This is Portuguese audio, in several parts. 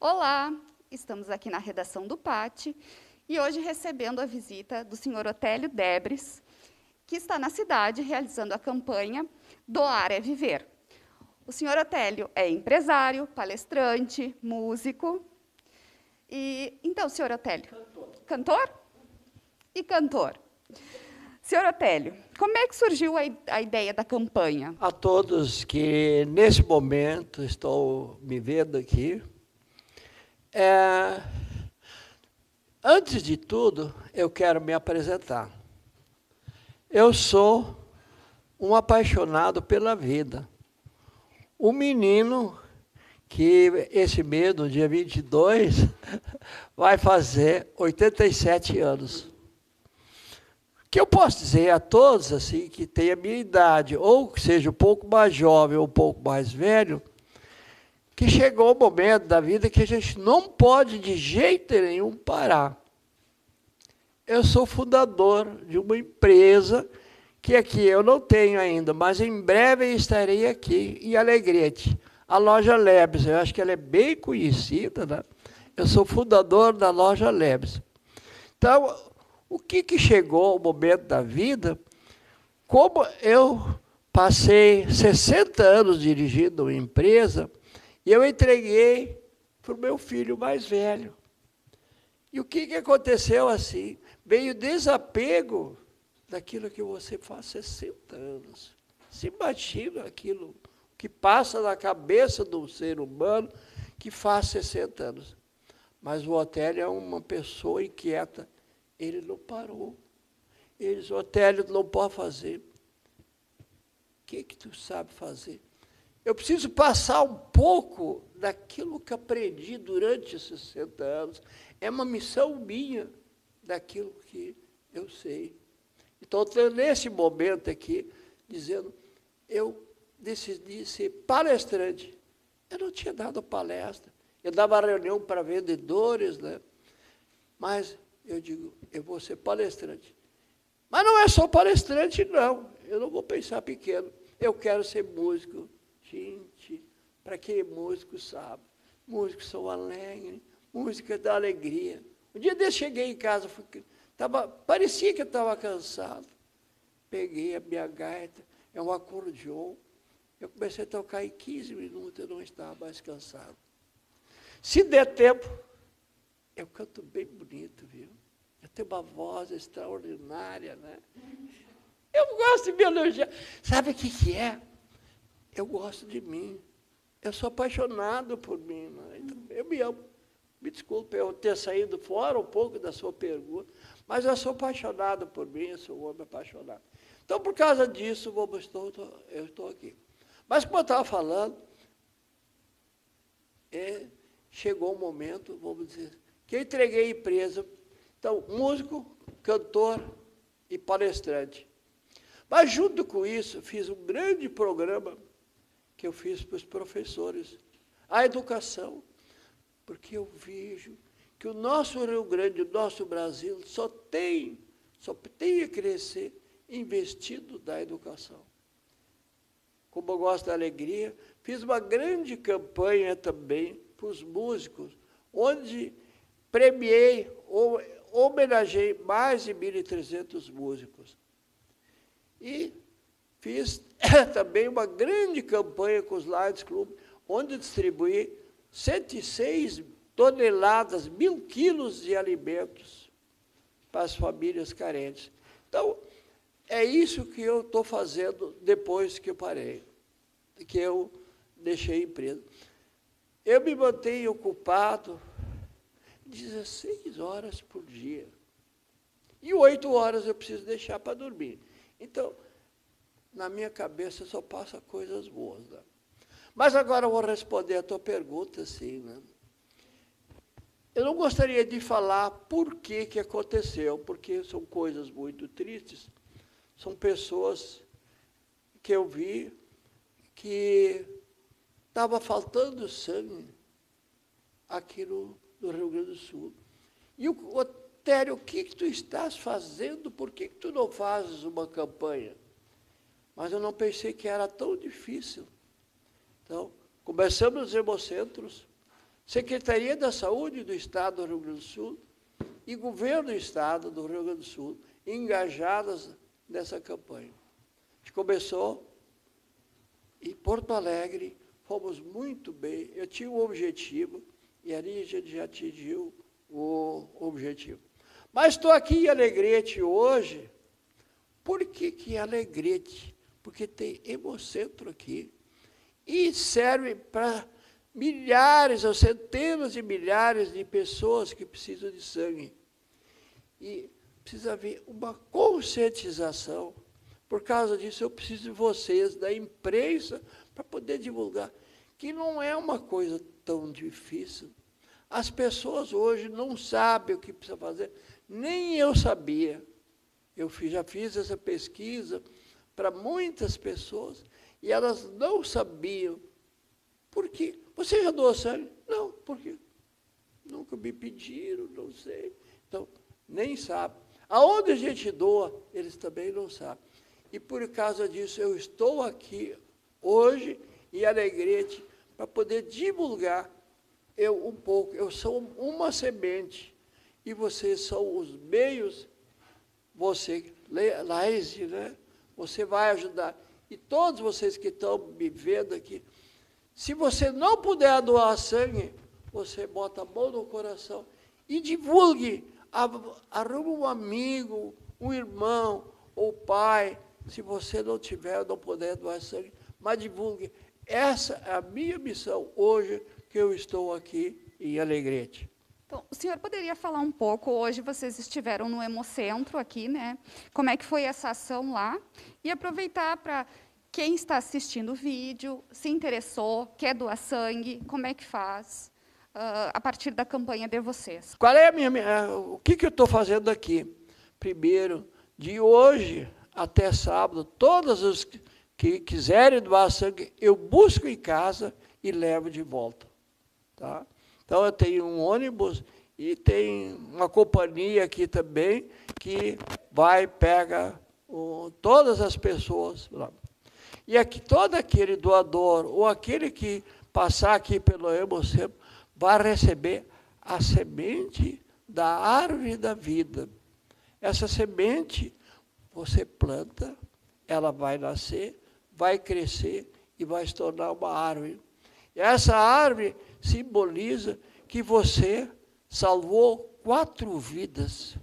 Olá, estamos aqui na redação do PAT e hoje recebendo a visita do senhor Otélio Debres, que está na cidade realizando a campanha Doar é Viver. O senhor Otélio é empresário, palestrante, músico. E então, senhor Otélio, cantor, cantor? e cantor. Senhor Otélio, como é que surgiu a, a, ideia da campanha? A todos que nesse momento estão me vendo aqui, é, antes de tudo, eu quero me apresentar. Eu sou um apaixonado pela vida. Um menino que esse mês, no dia 22, vai fazer 87 anos que eu posso dizer a todos assim que tem a minha idade, ou que seja um pouco mais jovem ou um pouco mais velho, que chegou o momento da vida que a gente não pode de jeito nenhum parar. Eu sou fundador de uma empresa que aqui eu não tenho ainda, mas em breve estarei aqui em Alegrete. A loja Lebes, eu acho que ela é bem conhecida, né? Eu sou fundador da loja Lebes. Então, o que, que chegou o momento da vida, como eu passei 60 anos dirigindo uma empresa, e eu entreguei para o meu filho mais velho. E o que, que aconteceu assim? Veio desapego daquilo que você faz 60 anos. Se imagina aquilo que passa na cabeça do ser humano que faz 60 anos. Mas o Otélio é uma pessoa inquieta ele não parou. Ele disse, Otélio, não pode fazer. O que, que tu sabe fazer? Eu preciso passar um pouco daquilo que aprendi durante esses 60 anos. É uma missão minha daquilo que eu sei. Então, estou nesse momento aqui, dizendo, eu decidi ser palestrante. Eu não tinha dado palestra. Eu dava reunião para vendedores, né? mas eu digo, eu vou ser palestrante. Mas não é só palestrante, não. Eu não vou pensar pequeno. Eu quero ser músico. Gente, para quem é músico sabe. Músicos são alegres, música dá alegria. Um dia desse cheguei em casa, fui, tava, parecia que eu estava cansado. Peguei a minha gaita, é um acordeon. Eu comecei a tocar em 15 minutos, eu não estava mais cansado. Se der tempo, eu canto bem bonito, viu? Eu tenho uma voz extraordinária, né? Eu gosto de me elogiar. Sabe o que, que é? Eu gosto de mim. Eu sou apaixonado por mim. Então, eu me amo. Me desculpe eu ter saído fora um pouco da sua pergunta, mas eu sou apaixonado por mim, eu sou um homem apaixonado. Então, por causa disso, eu estou, eu estou aqui. Mas, como eu estava falando, é, chegou o um momento, vamos dizer, que eu entreguei a empresa. Então, músico, cantor e palestrante. Mas, junto com isso, fiz um grande programa que eu fiz para os professores. A educação. Porque eu vejo que o nosso Rio Grande, o nosso Brasil, só tem, só tem a crescer investido da educação. Como eu gosto da alegria, fiz uma grande campanha também para os músicos, onde premiei, ou homenageei mais de 1.300 músicos. E fiz também uma grande campanha com os Lions Club, onde distribuí 106 toneladas, mil quilos de alimentos para as famílias carentes. Então, é isso que eu estou fazendo depois que eu parei, que eu deixei a empresa. Eu me mantenho ocupado, 16 horas por dia. E oito horas eu preciso deixar para dormir. Então, na minha cabeça só passa coisas boas. Né? Mas agora eu vou responder a tua pergunta, sim. Né? Eu não gostaria de falar por que, que aconteceu, porque são coisas muito tristes. São pessoas que eu vi que estava faltando sangue aqui no, do Rio Grande do Sul. E o Otério, o que, que tu estás fazendo? Por que, que tu não fazes uma campanha? Mas eu não pensei que era tão difícil. Então, começamos os hemocentros, Secretaria da Saúde do Estado do Rio Grande do Sul e Governo do Estado do Rio Grande do Sul engajadas nessa campanha. A gente começou em Porto Alegre, fomos muito bem. Eu tinha um objetivo e ali a gente já atingiu o objetivo. Mas estou aqui em Alegrete hoje. Por que, que Alegrete? Porque tem Hemocentro aqui. E serve para milhares ou centenas de milhares de pessoas que precisam de sangue. E precisa haver uma conscientização. Por causa disso, eu preciso de vocês, da imprensa, para poder divulgar, que não é uma coisa tão difícil. As pessoas hoje não sabem o que precisa fazer, nem eu sabia. Eu já fiz essa pesquisa para muitas pessoas e elas não sabiam. Por quê? Você já doou sangue? Não, por quê? Nunca me pediram, não sei. Então, nem sabe. Aonde a gente doa, eles também não sabem. E por causa disso, eu estou aqui hoje em Alegrete para poder divulgar eu um pouco. Eu sou uma semente e vocês são os meios. Você, Laís, né? Você vai ajudar. E todos vocês que estão me vendo aqui, se você não puder doar sangue, você bota a mão no coração e divulgue. Arruma um amigo, um irmão ou pai, se você não tiver, não puder doar sangue, mas divulgue. Essa é a minha missão hoje que eu estou aqui em Alegrete. Então, o senhor poderia falar um pouco, hoje vocês estiveram no Hemocentro aqui, né? Como é que foi essa ação lá? E aproveitar para quem está assistindo o vídeo, se interessou, quer doar sangue, como é que faz uh, a partir da campanha de vocês? Qual é a minha, minha o que, que eu estou fazendo aqui? Primeiro, de hoje até sábado, todos os que quiserem doar sangue, eu busco em casa e levo de volta. Tá? Então, eu tenho um ônibus e tem uma companhia aqui também que vai, pega o, todas as pessoas lá. E aqui, todo aquele doador, ou aquele que passar aqui pelo Hemocentro, vai receber a semente da árvore da vida. Essa semente você planta, ela vai nascer, vai crescer e vai se tornar uma árvore. E essa árvore simboliza que você salvou quatro vidas.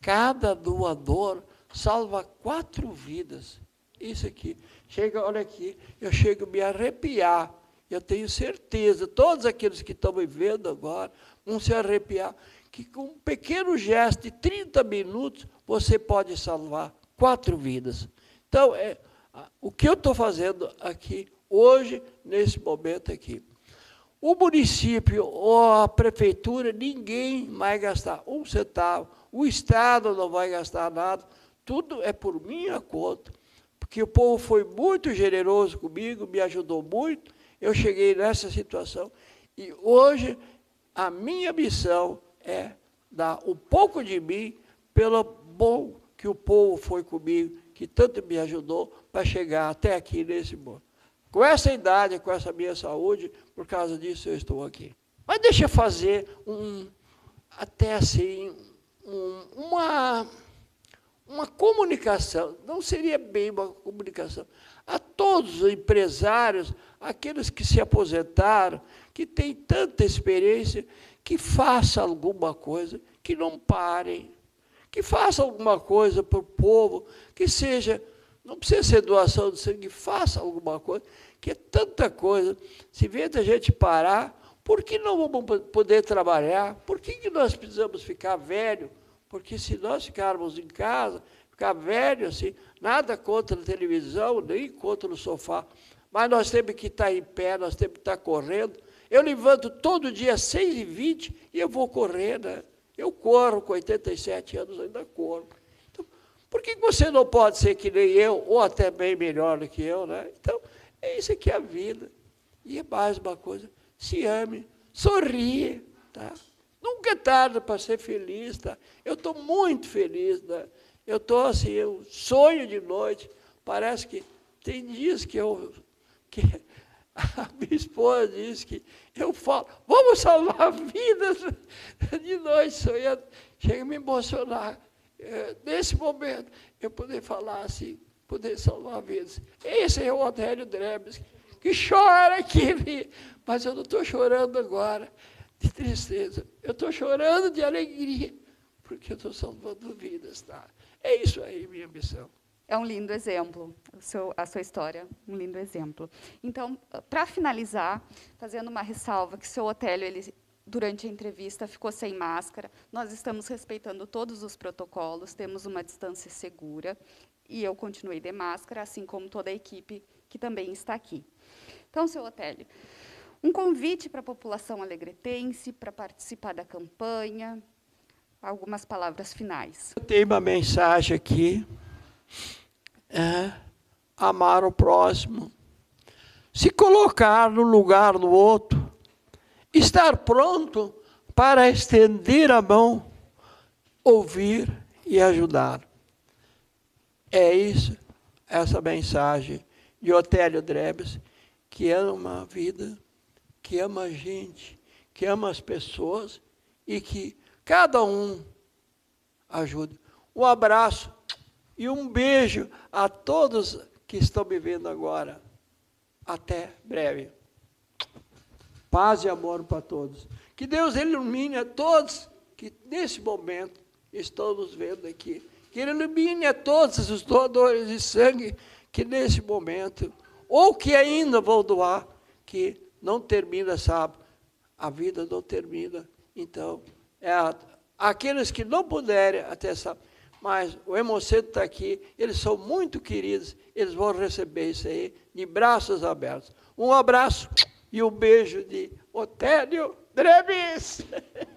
Cada doador salva quatro vidas. Isso aqui. Chega, olha aqui, eu chego a me arrepiar. Eu tenho certeza, todos aqueles que estão me vendo agora vão se arrepiar que com um pequeno gesto de 30 minutos você pode salvar quatro vidas. Então, é, o que eu estou fazendo aqui hoje, nesse momento aqui. O município ou a prefeitura, ninguém vai gastar um centavo, o Estado não vai gastar nada, tudo é por minha conta, porque o povo foi muito generoso comigo, me ajudou muito, eu cheguei nessa situação, e hoje a minha missão é dar um pouco de mim pelo bom que o povo foi comigo, que tanto me ajudou para chegar até aqui nesse mundo. Com essa idade, com essa minha saúde, por causa disso eu estou aqui. Mas deixa eu fazer um, até assim, um, uma, uma comunicação, não seria bem uma comunicação, a todos os empresários, aqueles que se aposentaram, que têm tanta experiência, que faça alguma coisa, que não parem, que faça alguma coisa para o povo, que seja, não precisa ser doação de sangue, faça alguma coisa, que é tanta coisa. Se vê a gente parar, por que não vamos poder trabalhar? Por que, que nós precisamos ficar velho? Porque se nós ficarmos em casa, ficar velho assim, nada contra a televisão, nem contra o sofá, mas nós temos que estar em pé, nós temos que estar correndo, eu levanto todo dia às 6h20 e eu vou correr, né? Eu corro com 87 anos, ainda corro. Por que você não pode ser que nem eu, ou até bem melhor do que eu, né? Então, é isso aqui é a vida. E é mais uma coisa, se ame, sorria, tá? Nunca é tarde para ser feliz, tá? Eu estou muito feliz, né? Eu estou assim, eu sonho de noite, parece que tem dias que eu... Que A minha esposa diz que eu falo, vamos salvar vidas de nós sonhando. Chega a me emocionar. É, nesse momento, eu poder falar assim, poder salvar vidas. Esse é o Odélio Drebes, que chora aqui, mas eu não estou chorando agora de tristeza. Eu estou chorando de alegria, porque eu estou salvando vidas. Tá? É isso aí, minha missão. É um lindo exemplo, seu, a sua história, um lindo exemplo. Então, para finalizar, fazendo uma ressalva, que o seu Otélio, ele, durante a entrevista, ficou sem máscara. Nós estamos respeitando todos os protocolos, temos uma distância segura, e eu continuei de máscara, assim como toda a equipe que também está aqui. Então, seu Otélio, um convite para a população alegretense para participar da campanha, algumas palavras finais. Eu tenho uma mensagem aqui é amar o próximo, se colocar no lugar do outro, estar pronto para estender a mão, ouvir e ajudar. É isso, essa mensagem de Otélio Drebes, que ama a vida, que ama a gente, que ama as pessoas e que cada um ajude. Um abraço e um beijo a todos que estão me vendo agora. Até breve. Paz e amor para todos. Que Deus ilumine a todos que nesse momento estão nos vendo aqui. Que Ele ilumine a todos os doadores de sangue que nesse momento, ou que ainda vão doar, que não termina, sabe? A vida não termina. Então, é aqueles que não puderem até saber mas o Hemocentro está aqui, eles são muito queridos, eles vão receber isso aí de braços abertos. Um abraço e um beijo de Otélio Dreves.